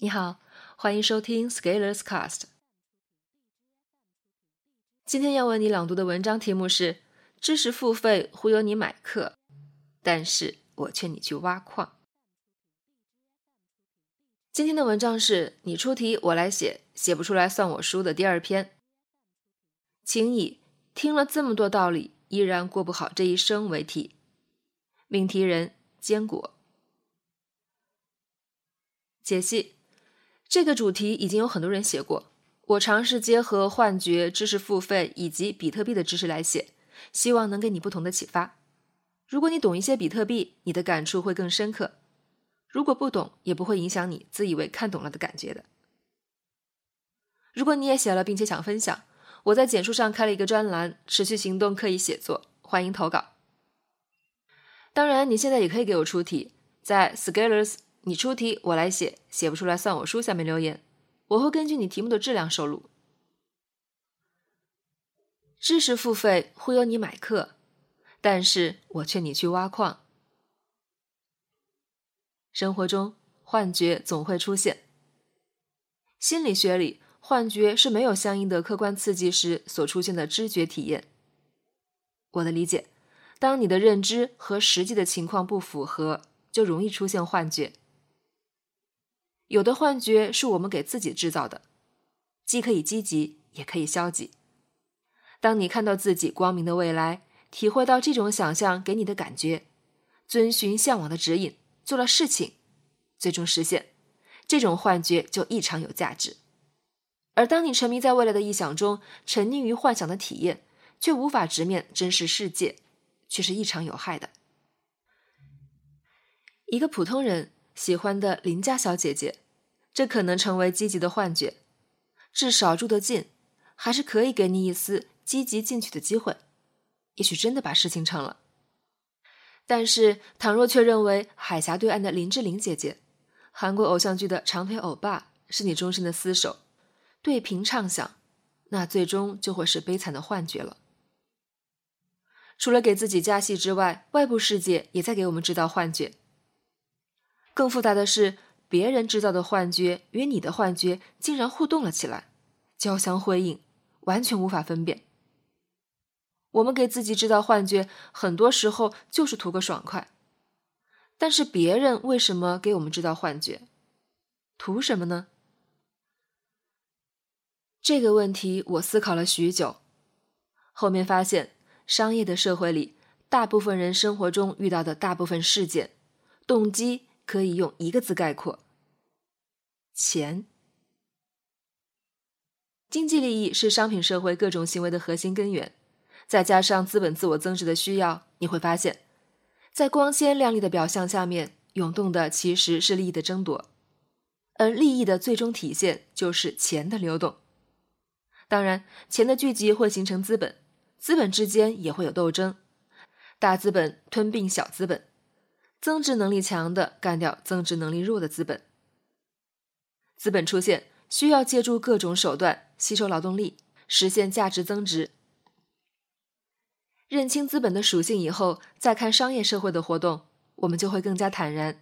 你好，欢迎收听 Scalers Cast。今天要为你朗读的文章题目是“知识付费忽悠你买课，但是我劝你去挖矿”。今天的文章是你出题我来写，写不出来算我输的第二篇。请以听了这么多道理，依然过不好这一生为题。命题人：坚果。解析。这个主题已经有很多人写过，我尝试结合幻觉、知识付费以及比特币的知识来写，希望能给你不同的启发。如果你懂一些比特币，你的感触会更深刻；如果不懂，也不会影响你自以为看懂了的感觉的。如果你也写了并且想分享，我在简书上开了一个专栏“持续行动刻意写作”，欢迎投稿。当然，你现在也可以给我出题，在 Scalers。你出题，我来写，写不出来算我输。下面留言，我会根据你题目的质量收录。知识付费忽悠你买课，但是我劝你去挖矿。生活中幻觉总会出现，心理学里幻觉是没有相应的客观刺激时所出现的知觉体验。我的理解，当你的认知和实际的情况不符合，就容易出现幻觉。有的幻觉是我们给自己制造的，既可以积极，也可以消极。当你看到自己光明的未来，体会到这种想象给你的感觉，遵循向往的指引，做了事情，最终实现，这种幻觉就异常有价值。而当你沉迷在未来的臆想中，沉溺于幻想的体验，却无法直面真实世界，却是异常有害的。一个普通人。喜欢的邻家小姐姐，这可能成为积极的幻觉，至少住得近，还是可以给你一丝积极进取的机会，也许真的把事情成了。但是，倘若却认为海峡对岸的林志玲姐姐，韩国偶像剧的长腿欧巴是你终身的厮守，对屏畅想，那最终就会是悲惨的幻觉了。除了给自己加戏之外，外部世界也在给我们制造幻觉。更复杂的是，别人制造的幻觉与你的幻觉竟然互动了起来，交相辉映，完全无法分辨。我们给自己制造幻觉，很多时候就是图个爽快。但是别人为什么给我们制造幻觉？图什么呢？这个问题我思考了许久，后面发现，商业的社会里，大部分人生活中遇到的大部分事件，动机。可以用一个字概括：钱。经济利益是商品社会各种行为的核心根源，再加上资本自我增值的需要，你会发现，在光鲜亮丽的表象下面，涌动的其实是利益的争夺，而利益的最终体现就是钱的流动。当然，钱的聚集会形成资本，资本之间也会有斗争，大资本吞并小资本。增值能力强的干掉增值能力弱的资本，资本出现需要借助各种手段吸收劳动力，实现价值增值。认清资本的属性以后，再看商业社会的活动，我们就会更加坦然。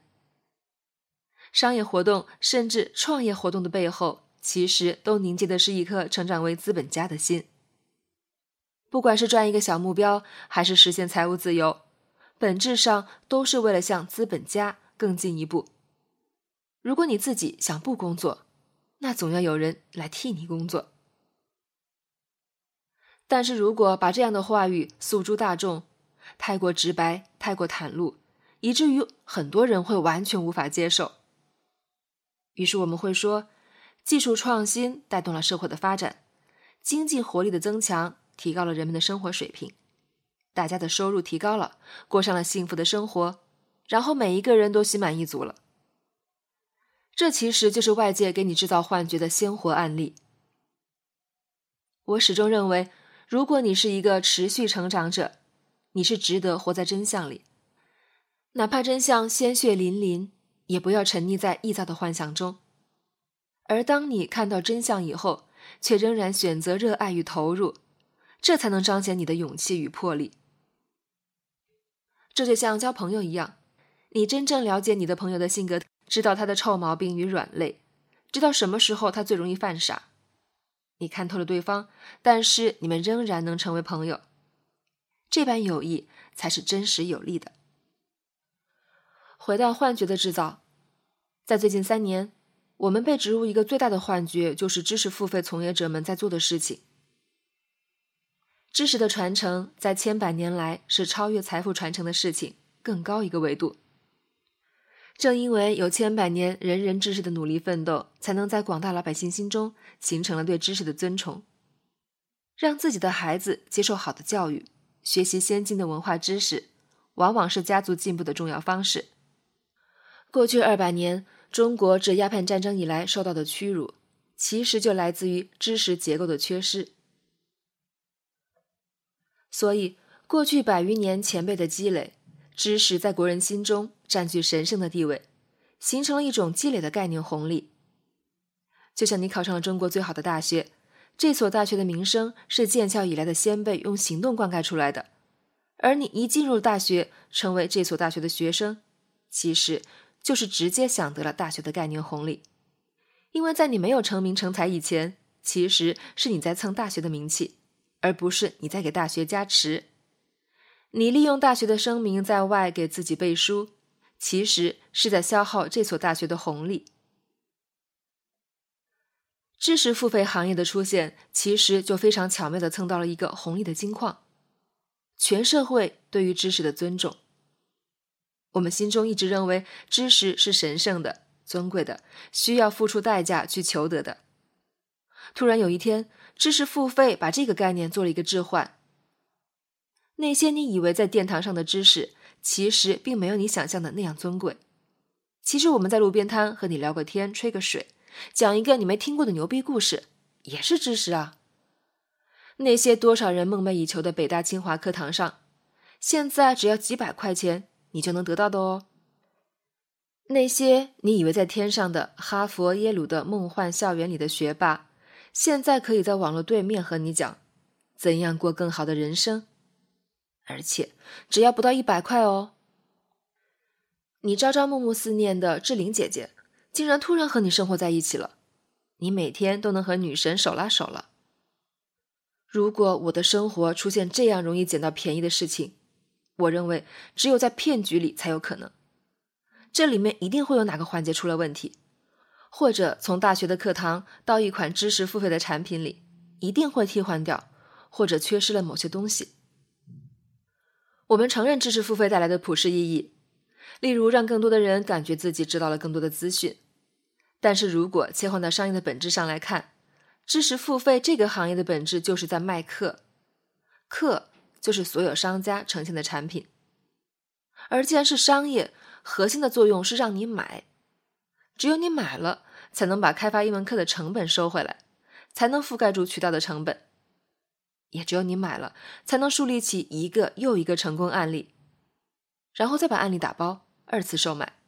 商业活动甚至创业活动的背后，其实都凝结的是一颗成长为资本家的心。不管是赚一个小目标，还是实现财务自由。本质上都是为了向资本家更进一步。如果你自己想不工作，那总要有人来替你工作。但是如果把这样的话语诉诸大众，太过直白，太过袒露，以至于很多人会完全无法接受。于是我们会说，技术创新带动了社会的发展，经济活力的增强提高了人们的生活水平。大家的收入提高了，过上了幸福的生活，然后每一个人都心满意足了。这其实就是外界给你制造幻觉的鲜活案例。我始终认为，如果你是一个持续成长者，你是值得活在真相里，哪怕真相鲜血淋淋，也不要沉溺在臆造的幻想中。而当你看到真相以后，却仍然选择热爱与投入，这才能彰显你的勇气与魄力。这就像交朋友一样，你真正了解你的朋友的性格，知道他的臭毛病与软肋，知道什么时候他最容易犯傻。你看透了对方，但是你们仍然能成为朋友。这般友谊才是真实有力的。回到幻觉的制造，在最近三年，我们被植入一个最大的幻觉，就是知识付费从业者们在做的事情。知识的传承在千百年来是超越财富传承的事情，更高一个维度。正因为有千百年人人知识的努力奋斗，才能在广大老百姓心中形成了对知识的尊崇，让自己的孩子接受好的教育，学习先进的文化知识，往往是家族进步的重要方式。过去二百年，中国自鸦片战争以来受到的屈辱，其实就来自于知识结构的缺失。所以，过去百余年前辈的积累，知识在国人心中占据神圣的地位，形成了一种积累的概念红利。就像你考上了中国最好的大学，这所大学的名声是建校以来的先辈用行动灌溉出来的，而你一进入大学，成为这所大学的学生，其实就是直接享得了大学的概念红利，因为在你没有成名成才以前，其实是你在蹭大学的名气。而不是你在给大学加持，你利用大学的声名在外给自己背书，其实是在消耗这所大学的红利。知识付费行业的出现，其实就非常巧妙的蹭到了一个红利的金矿，全社会对于知识的尊重。我们心中一直认为知识是神圣的、尊贵的，需要付出代价去求得的。突然有一天。知识付费把这个概念做了一个置换。那些你以为在殿堂上的知识，其实并没有你想象的那样尊贵。其实我们在路边摊和你聊个天、吹个水，讲一个你没听过的牛逼故事，也是知识啊。那些多少人梦寐以求的北大清华课堂上，现在只要几百块钱你就能得到的哦。那些你以为在天上的哈佛、耶鲁的梦幻校园里的学霸。现在可以在网络对面和你讲，怎样过更好的人生，而且只要不到一百块哦。你朝朝暮暮思念的志玲姐姐，竟然突然和你生活在一起了，你每天都能和女神手拉手了。如果我的生活出现这样容易捡到便宜的事情，我认为只有在骗局里才有可能，这里面一定会有哪个环节出了问题。或者从大学的课堂到一款知识付费的产品里，一定会替换掉，或者缺失了某些东西。我们承认知识付费带来的普世意义，例如让更多的人感觉自己知道了更多的资讯。但是如果切换到商业的本质上来看，知识付费这个行业的本质就是在卖课，课就是所有商家呈现的产品。而既然是商业，核心的作用是让你买。只有你买了，才能把开发一门课的成本收回来，才能覆盖住渠道的成本。也只有你买了，才能树立起一个又一个成功案例，然后再把案例打包二次售卖。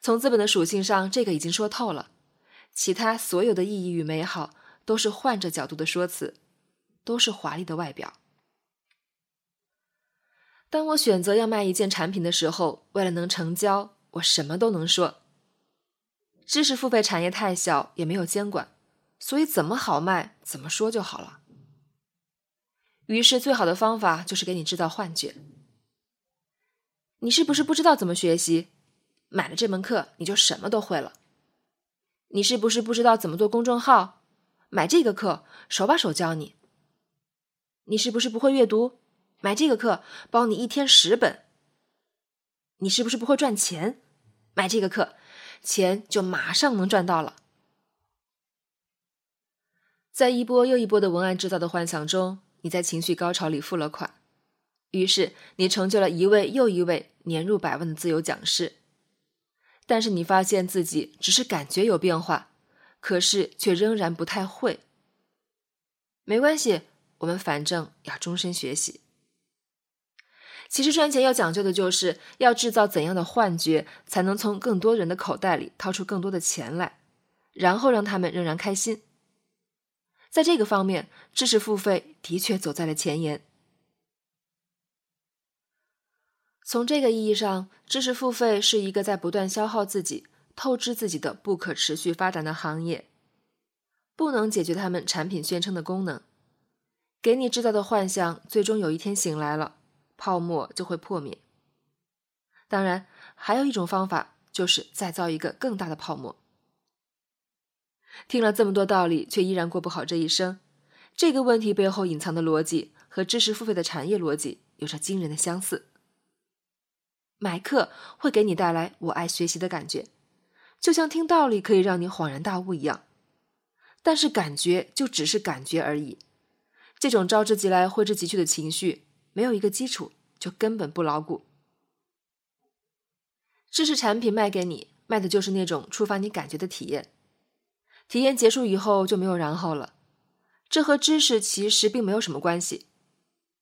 从资本的属性上，这个已经说透了，其他所有的意义与美好都是换着角度的说辞，都是华丽的外表。当我选择要卖一件产品的时候，为了能成交，我什么都能说。知识付费产业太小，也没有监管，所以怎么好卖怎么说就好了。于是，最好的方法就是给你制造幻觉。你是不是不知道怎么学习？买了这门课你就什么都会了。你是不是不知道怎么做公众号？买这个课手把手教你。你是不是不会阅读？买这个课包你一天十本。你是不是不会赚钱？买这个课。钱就马上能赚到了。在一波又一波的文案制造的幻想中，你在情绪高潮里付了款，于是你成就了一位又一位年入百万的自由讲师。但是你发现自己只是感觉有变化，可是却仍然不太会。没关系，我们反正要终身学习。其实赚钱要讲究的就是要制造怎样的幻觉，才能从更多人的口袋里掏出更多的钱来，然后让他们仍然开心。在这个方面，知识付费的确走在了前沿。从这个意义上，知识付费是一个在不断消耗自己，透支自己的不可持续发展的行业，不能解决他们产品宣称的功能，给你制造的幻象，最终有一天醒来了，泡沫就会破灭。当然，还有一种方法，就是再造一个更大的泡沫。听了这么多道理，却依然过不好这一生，这个问题背后隐藏的逻辑和知识付费的产业逻辑有着惊人的相似。买课会给你带来“我爱学习”的感觉，就像听道理可以让你恍然大悟一样。但是感觉就只是感觉而已，这种招之即来挥之即去的情绪，没有一个基础，就根本不牢固。知识产品卖给你，卖的就是那种触发你感觉的体验。体验结束以后就没有然后了，这和知识其实并没有什么关系，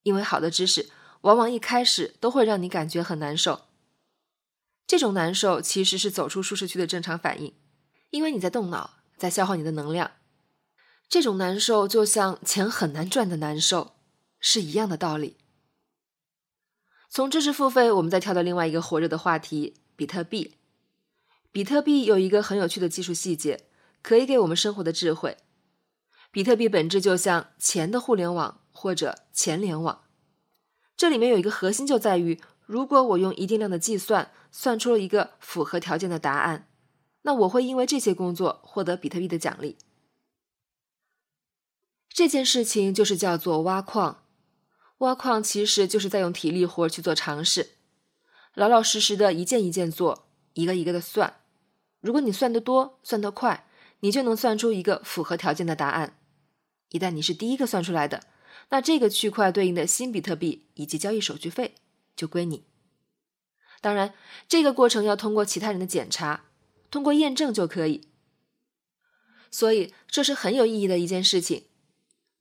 因为好的知识往往一开始都会让你感觉很难受。这种难受其实是走出舒适区的正常反应，因为你在动脑，在消耗你的能量。这种难受就像钱很难赚的难受是一样的道理。从知识付费，我们再跳到另外一个火热的话题——比特币。比特币有一个很有趣的技术细节。可以给我们生活的智慧。比特币本质就像钱的互联网或者钱联网，这里面有一个核心就在于，如果我用一定量的计算算出了一个符合条件的答案，那我会因为这些工作获得比特币的奖励。这件事情就是叫做挖矿。挖矿其实就是在用体力活去做尝试，老老实实的一件一件做，一个一个的算。如果你算得多，算得快。你就能算出一个符合条件的答案。一旦你是第一个算出来的，那这个区块对应的新比特币以及交易手续费就归你。当然，这个过程要通过其他人的检查，通过验证就可以。所以这是很有意义的一件事情。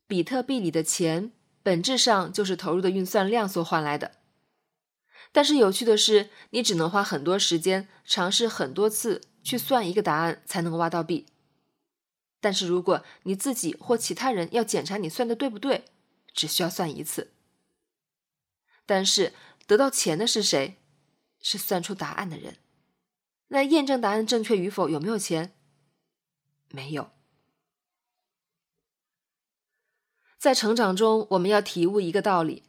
比特币里的钱本质上就是投入的运算量所换来的。但是有趣的是，你只能花很多时间，尝试很多次去算一个答案，才能挖到币。但是如果你自己或其他人要检查你算的对不对，只需要算一次。但是得到钱的是谁？是算出答案的人。那验证答案正确与否有没有钱？没有。在成长中，我们要体悟一个道理，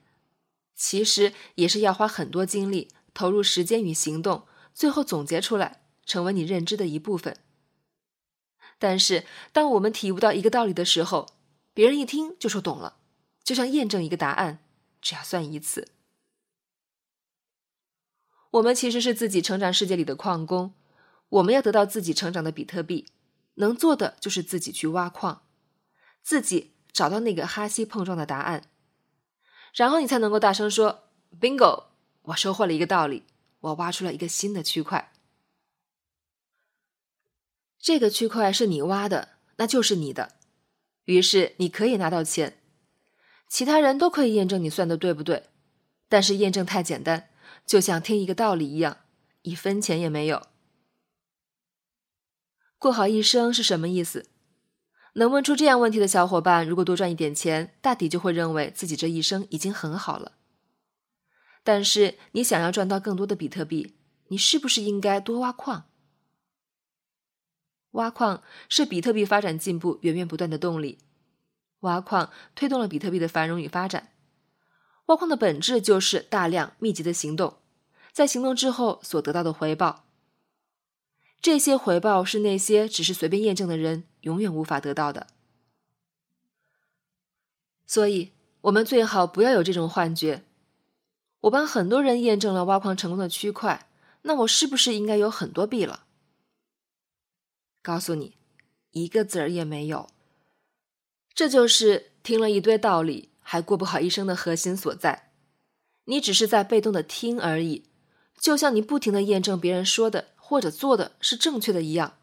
其实也是要花很多精力，投入时间与行动，最后总结出来，成为你认知的一部分。但是，当我们体悟到一个道理的时候，别人一听就说懂了，就像验证一个答案，只要算一次。我们其实是自己成长世界里的矿工，我们要得到自己成长的比特币，能做的就是自己去挖矿，自己找到那个哈希碰撞的答案，然后你才能够大声说：“bingo，我收获了一个道理，我挖出了一个新的区块。”这个区块是你挖的，那就是你的，于是你可以拿到钱。其他人都可以验证你算的对不对，但是验证太简单，就像听一个道理一样，一分钱也没有。过好一生是什么意思？能问出这样问题的小伙伴，如果多赚一点钱，大抵就会认为自己这一生已经很好了。但是你想要赚到更多的比特币，你是不是应该多挖矿？挖矿是比特币发展进步源源不断的动力，挖矿推动了比特币的繁荣与发展。挖矿的本质就是大量密集的行动，在行动之后所得到的回报。这些回报是那些只是随便验证的人永远无法得到的。所以，我们最好不要有这种幻觉：我帮很多人验证了挖矿成功的区块，那我是不是应该有很多币了？告诉你，一个子儿也没有。这就是听了一堆道理还过不好一生的核心所在。你只是在被动的听而已，就像你不停的验证别人说的或者做的是正确的一样。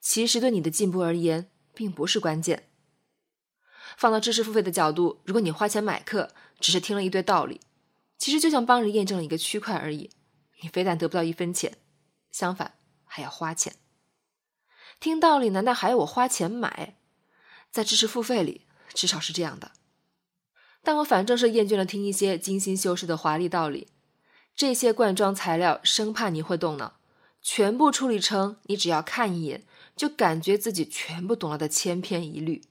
其实对你的进步而言，并不是关键。放到知识付费的角度，如果你花钱买课，只是听了一堆道理，其实就像帮人验证了一个区块而已。你非但得不到一分钱，相反还要花钱。听道理难道还要我花钱买？在知识付费里，至少是这样的。但我反正是厌倦了听一些精心修饰的华丽道理，这些罐装材料生怕你会动脑，全部处理成你只要看一眼就感觉自己全部懂了的千篇一律。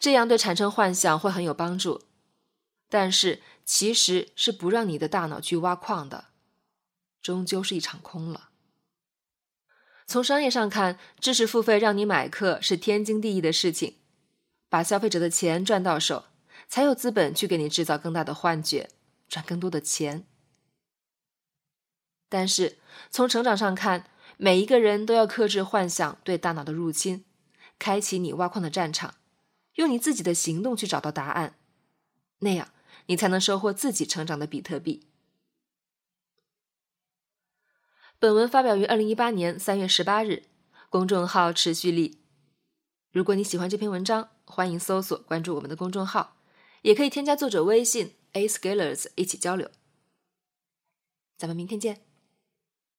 这样对产生幻想会很有帮助，但是其实是不让你的大脑去挖矿的，终究是一场空了。从商业上看，知识付费让你买课是天经地义的事情，把消费者的钱赚到手，才有资本去给你制造更大的幻觉，赚更多的钱。但是从成长上看，每一个人都要克制幻想对大脑的入侵，开启你挖矿的战场。用你自己的行动去找到答案，那样你才能收获自己成长的比特币。本文发表于二零一八年三月十八日，公众号持续力。如果你喜欢这篇文章，欢迎搜索关注我们的公众号，也可以添加作者微信 a scalers 一起交流。咱们明天见。